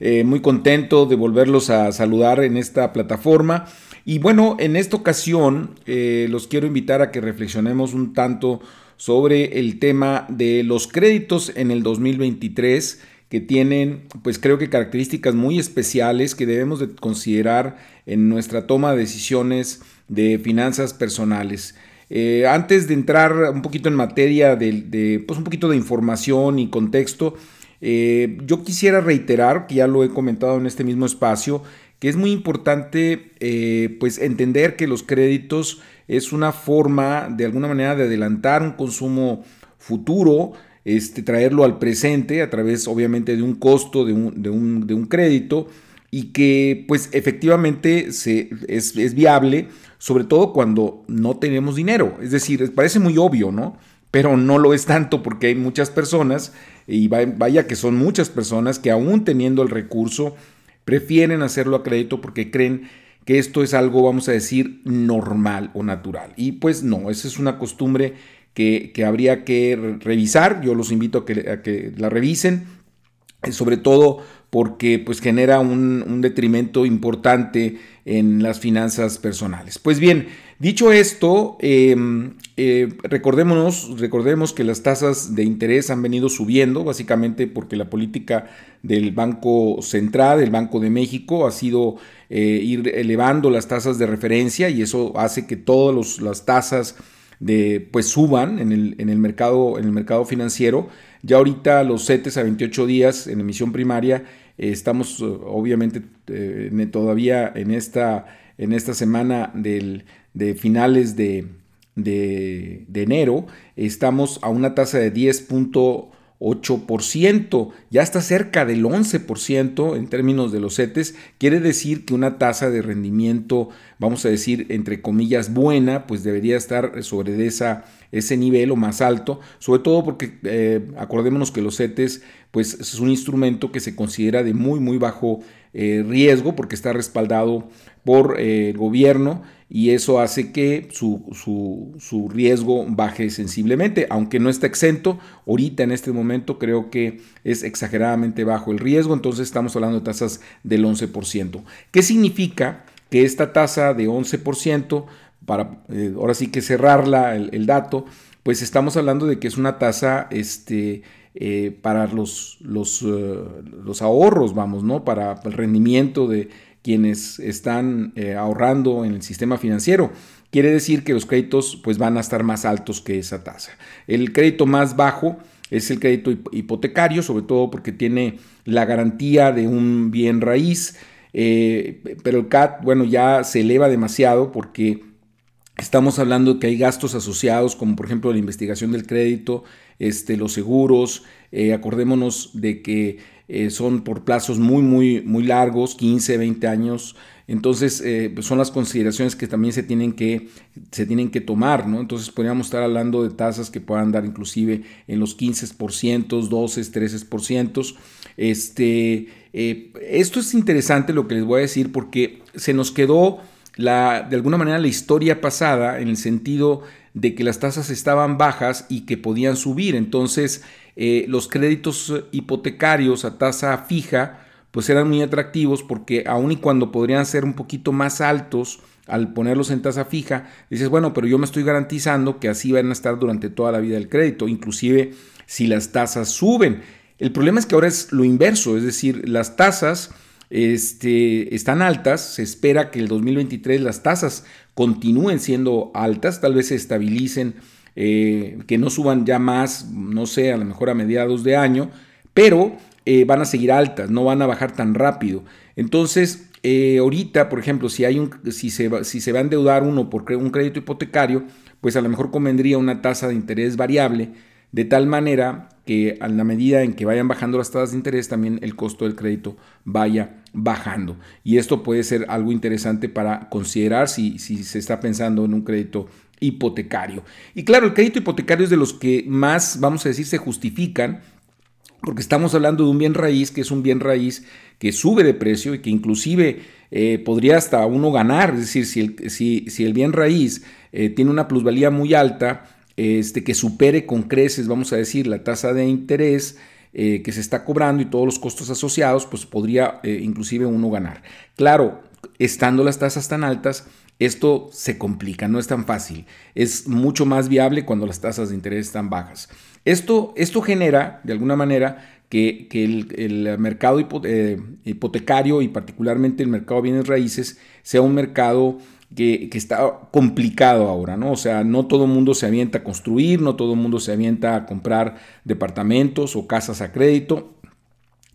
Eh, muy contento de volverlos a saludar en esta plataforma. Y bueno, en esta ocasión eh, los quiero invitar a que reflexionemos un tanto sobre el tema de los créditos en el 2023 que tienen pues creo que características muy especiales que debemos de considerar en nuestra toma de decisiones de finanzas personales. Eh, antes de entrar un poquito en materia de, de, pues un poquito de información y contexto, eh, yo quisiera reiterar, que ya lo he comentado en este mismo espacio, que es muy importante eh, pues entender que los créditos es una forma de alguna manera de adelantar un consumo futuro, este, traerlo al presente a través obviamente de un costo de un, de un, crédito y que pues efectivamente se, es, es, viable, sobre todo cuando no tenemos dinero. Es decir, parece muy obvio, ¿no? Pero no lo es tanto porque hay muchas personas y vaya que son muchas personas que aún teniendo el recurso, prefieren hacerlo a crédito porque creen que esto es algo, vamos a decir, normal o natural. Y pues no, esa es una costumbre que, habría que revisar. Yo los invito a que, a que la revisen, sobre todo porque pues genera un, detrimento importante en las finanzas personales. Pues bien, dicho esto, em, eh, recordémonos, recordemos que las tasas de interés han venido subiendo, básicamente porque la política del Banco Central, del Banco de México, ha sido eh, ir elevando las tasas de referencia y eso hace que todas las tasas de, pues suban en el, en el, mercado, en el mercado financiero. Ya ahorita los CETES a 28 días en emisión primaria estamos eh, obviamente eh, todavía en esta, en esta semana del, de finales de, de, enero. Estamos a una tasa de 10.8%, ya está cerca del 11% en términos de los CETES, quiere decir que una tasa de rendimiento, vamos a decir, entre comillas, buena, pues debería estar sobre esa, ese nivel o más alto, sobre todo porque eh, acordémonos que los CETES pues es un instrumento que se considera de muy muy bajo eh, riesgo porque está respaldado por eh, el gobierno y eso hace que su, su, riesgo baje sensiblemente, aunque no está exento, ahorita en este momento creo que es exageradamente bajo el riesgo, entonces estamos hablando de tasas del 11%. ¿Qué significa que esta tasa de 11%, para eh, ahora sí que cerrarla el, el dato, pues estamos hablando de que es una tasa este, eh, para los, los, eh, los, ahorros, vamos, ¿no? Para el rendimiento de quienes están eh, ahorrando en el sistema financiero. Quiere decir que los créditos pues, van a estar más altos que esa tasa. El crédito más bajo es el crédito hipotecario, sobre todo porque tiene la garantía de un bien raíz, pero el CAT, bueno, ya se eleva demasiado porque Estamos hablando de que hay gastos asociados, como por ejemplo la investigación del crédito, este, los seguros. Eh, acordémonos de que eh, son por plazos muy, muy, muy largos, 15, 20 años. Entonces, eh, pues son las consideraciones que también se tienen que, se tienen que tomar, ¿no? Entonces, podríamos estar hablando de tasas que puedan dar inclusive en los 15%, 12, 13%. Este, esto es interesante lo que les voy a decir porque se nos quedó la, de alguna manera la historia pasada en el sentido de que las tasas estaban bajas y que podían subir. Entonces, eh, los créditos hipotecarios a tasa fija, pues eran muy atractivos porque aun y cuando podrían ser un poquito más altos al ponerlos en tasa fija, dices, bueno, pero yo me estoy garantizando que así van a estar durante toda la vida del crédito, inclusive si las tasas suben. El problema es que ahora es lo inverso, es decir, las tasas este, están altas, se espera que el 2023 las tasas continúen siendo altas, tal vez se estabilicen, eh, que no suban ya más, no sé, a lo mejor a mediados de año, pero eh, van a seguir altas, no van a bajar tan rápido. Entonces, eh, ahorita, por ejemplo, si, hay un, si, se va, si se va a endeudar uno por un crédito hipotecario, pues a lo mejor convendría una tasa de interés variable de tal manera que a la medida en que vayan bajando las tasas de interés, también el costo del crédito vaya bajando. Y esto puede ser algo interesante para considerar si, si se está pensando en un crédito hipotecario. Y claro, el crédito hipotecario es de los que más, vamos a decir, se justifican, porque estamos hablando de un bien raíz, que es un bien raíz que sube de precio y que inclusive eh, podría hasta uno ganar, es decir, si el, si, si el bien raíz eh, tiene una plusvalía muy alta, este, que supere con creces, vamos a decir, la tasa de interés eh, que se está cobrando y todos los costos asociados, pues podría inclusive uno ganar. Claro, estando las tasas tan altas, esto se complica, no es tan fácil. Es mucho más viable cuando las tasas de interés están bajas. Esto, esto genera, de alguna manera, que, el, mercado eh, hipotecario y particularmente el mercado de bienes raíces sea un mercado que, está complicado ahora, ¿no? O sea, no todo el mundo se avienta a construir, no todo el mundo se avienta a comprar departamentos o casas a crédito.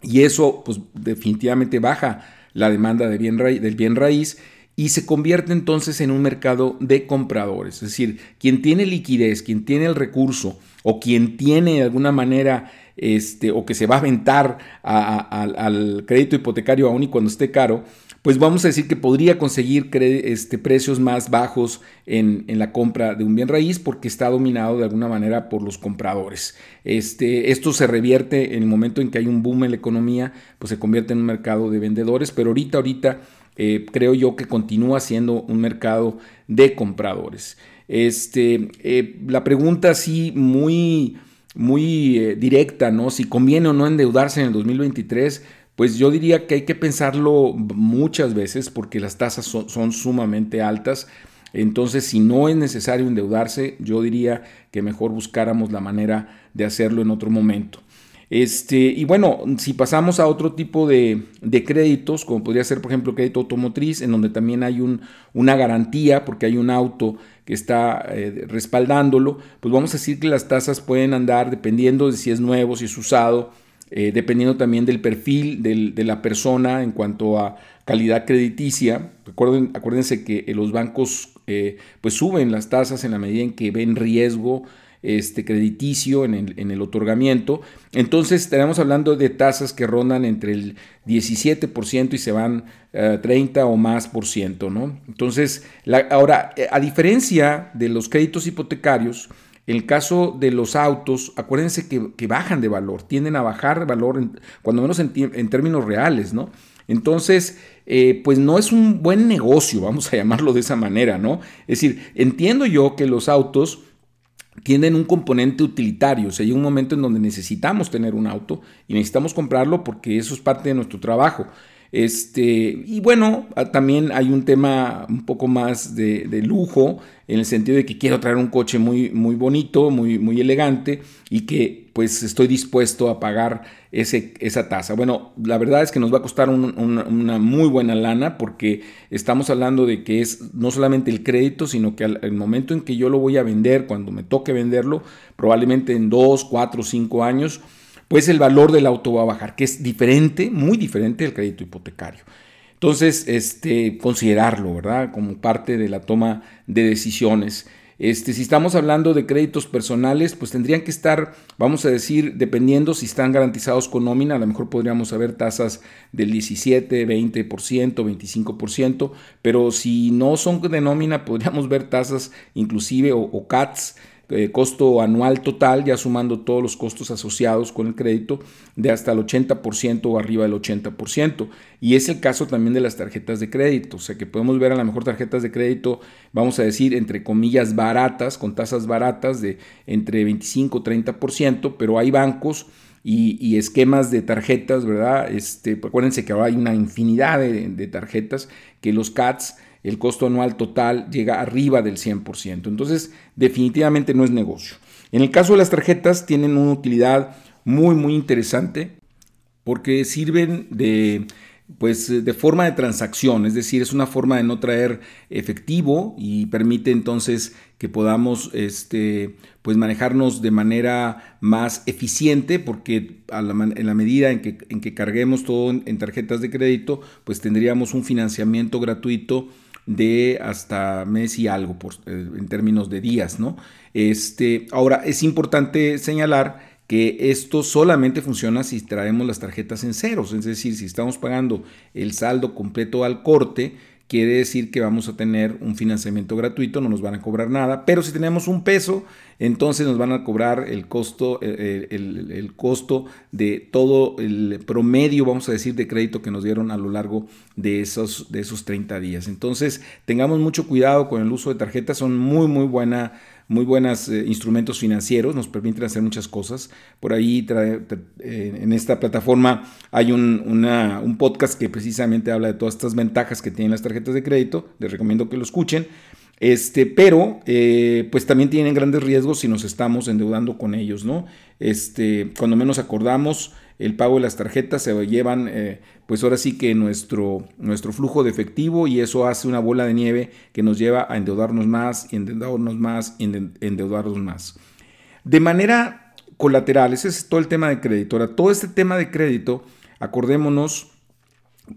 Y eso, pues, definitivamente baja la demanda de bien del bien raíz y se convierte entonces en un mercado de compradores. Es decir, quien tiene liquidez, quien tiene el recurso o quien tiene de alguna manera este, o que se va a aventar al crédito hipotecario aún y cuando esté caro, pues vamos a decir que podría conseguir este, precios más bajos en, la compra de un bien raíz porque está dominado de alguna manera por los compradores. Este, esto se revierte en el momento en que hay un boom en la economía, pues se convierte en un mercado de vendedores, pero ahorita, ahorita eh, creo yo que continúa siendo un mercado de compradores. Este, eh, la pregunta así muy, muy eh, directa, ¿no? Si conviene o no endeudarse en el 2023, pues yo diría que hay que pensarlo muchas veces porque las tasas son sumamente altas. Entonces, si no es necesario endeudarse, yo diría que mejor buscáramos la manera de hacerlo en otro momento. Este, y bueno, si pasamos a otro tipo de, créditos, como podría ser, por ejemplo, crédito automotriz, en donde también hay un, una garantía, porque hay un auto que está eh, respaldándolo, pues vamos a decir que las tasas pueden andar dependiendo de si es nuevo, si es usado, eh, dependiendo también del perfil de la persona en cuanto a calidad crediticia. Acuérdense que los bancos eh, pues suben las tasas en la medida en que ven riesgo este, crediticio en el, otorgamiento. Entonces estaremos hablando de tasas que rondan entre el 17% y se van eh, 30 o más por ciento. ¿no? Entonces, ahora, eh, a diferencia de los créditos hipotecarios, el caso de los autos, acuérdense que, bajan de valor, tienden a bajar de valor, cuando menos en, términos reales, ¿no? Entonces, eh, pues no es un buen negocio, vamos a llamarlo de esa manera, ¿no? Es decir, entiendo yo que los autos tienen un componente utilitario. O sea, hay un momento en donde necesitamos tener un auto y necesitamos comprarlo porque eso es parte de nuestro trabajo. Este, y bueno, también hay un tema un poco más de, lujo, en el sentido de que quiero traer un coche muy, muy bonito, muy, muy elegante y que pues estoy dispuesto a pagar ese, esa tasa. Bueno, la verdad es que nos va a costar una muy buena lana porque estamos hablando de que es no solamente el crédito, sino que al momento en que yo lo voy a vender, cuando me toque venderlo, probablemente en dos, cuatro, cinco años, pues el valor del auto va a bajar, que es diferente, muy diferente del crédito hipotecario. Entonces, este, considerarlo, ¿verdad? Como parte de la toma de decisiones. Este, si estamos hablando de créditos personales, pues tendrían que estar, vamos a decir, dependiendo si están garantizados con nómina, a lo mejor podríamos haber tasas del 17, 20%, 25%, pero si no son de nómina, podríamos ver tasas inclusive o, o CATs eh, costo anual total, ya sumando todos los costos asociados con el crédito, de hasta el 80% o arriba del 80%. Y es el caso también de las tarjetas de crédito, o sea que podemos ver a lo mejor tarjetas de crédito, vamos a decir, entre comillas, baratas, con tasas baratas de entre 25 30%, pero hay bancos y, esquemas de tarjetas, ¿verdad? Este, acuérdense que ahora hay una infinidad de, de tarjetas que los CATs el costo anual total llega arriba del 100%. Entonces, definitivamente no es negocio. En el caso de las tarjetas, tienen una utilidad muy, muy interesante porque sirven de pues de forma de transacción, es decir, es una forma de no traer efectivo y permite entonces que podamos este, pues manejarnos de manera más eficiente porque en la medida en que, en que carguemos todo en tarjetas de crédito, pues tendríamos un financiamiento gratuito de hasta mes y algo eh, en términos de días, ¿no? Este, ahora, es importante señalar que esto solamente funciona si traemos las tarjetas en ceros, es decir, si estamos pagando el saldo completo al corte, quiere decir que vamos a tener un financiamiento gratuito, no nos van a cobrar nada, pero si tenemos un peso, entonces nos van a cobrar el costo, el, costo de todo el promedio, vamos a decir, de crédito que nos dieron a lo largo de esos, de esos 30 días. Entonces, tengamos mucho cuidado con el uso de tarjetas, son muy, muy buena muy buenos eh, instrumentos financieros, nos permiten hacer muchas cosas. Por ahí eh, en esta plataforma hay un, un, podcast que precisamente habla de todas estas ventajas que tienen las tarjetas de crédito, les recomiendo que lo escuchen. Este, pero eh, pues también tienen grandes riesgos si nos estamos endeudando con ellos, ¿no? Este, cuando menos acordamos, el pago de las tarjetas se llevan, eh, pues ahora sí que nuestro, nuestro flujo de efectivo y eso hace una bola de nieve que nos lleva a endeudarnos más endeudarnos más endeudarnos más. De manera colateral, ese es todo el tema de crédito. Ahora, todo este tema de crédito, acordémonos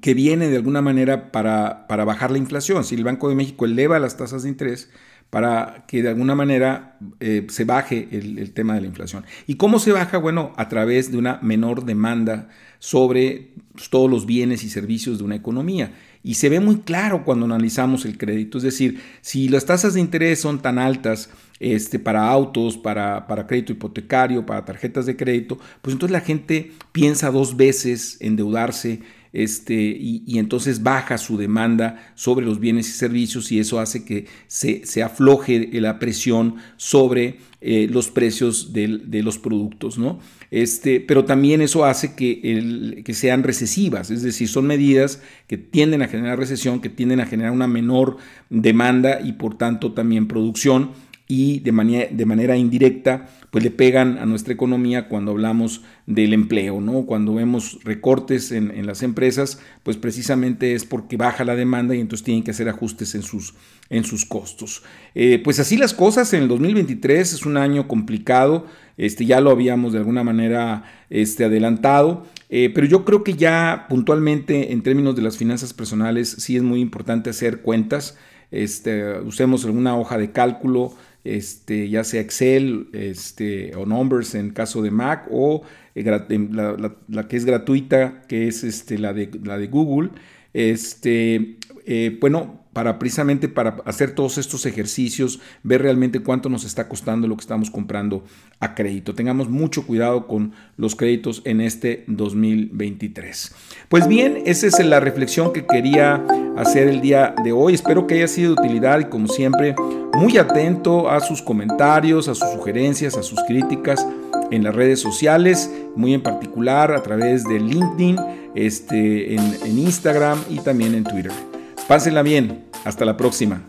que viene de alguna manera para, para bajar la inflación. Si el Banco de México eleva las tasas de interés, para que de alguna manera eh, se baje el, tema de la inflación. ¿Y cómo se baja? Bueno, a través de una menor demanda sobre pues, todos los bienes y servicios de una economía. Y se ve muy claro cuando analizamos el crédito. Es decir, si las tasas de interés son tan altas este, para autos, para, para crédito hipotecario, para tarjetas de crédito, pues entonces la gente piensa dos veces endeudarse este, y, entonces baja su demanda sobre los bienes y servicios y eso hace que se, se afloje la presión sobre eh, los precios de, los productos, ¿no? Este, pero también eso hace que, que sean recesivas, es decir, son medidas que tienden a generar recesión, que tienden a generar una menor demanda y por tanto también producción y de manera, de manera indirecta pues le pegan a nuestra economía cuando hablamos del empleo, ¿no? Cuando vemos recortes en, las empresas, pues precisamente es porque baja la demanda y entonces tienen que hacer ajustes en sus, en sus costos. Eh, pues así las cosas, en el 2023 es un año complicado, este, ya lo habíamos de alguna manera este, adelantado, eh, pero yo creo que ya puntualmente en términos de las finanzas personales sí es muy importante hacer cuentas, este, usemos alguna hoja de cálculo, este, ya sea Excel este, o Numbers en caso de Mac o eh, la, que es gratuita, que es este, la, de, la de Google. Este, eh, bueno, para precisamente para hacer todos estos ejercicios, ver realmente cuánto nos está costando lo que estamos comprando a crédito. Tengamos mucho cuidado con los créditos en este 2023. Pues bien, esa es la reflexión que quería hacer el día de hoy. Espero que haya sido de utilidad y como siempre, muy atento a sus comentarios, a sus sugerencias, a sus críticas en las redes sociales, muy en particular a través de LinkedIn, este, en, en Instagram y también en Twitter. Pásenla bien. Hasta la próxima.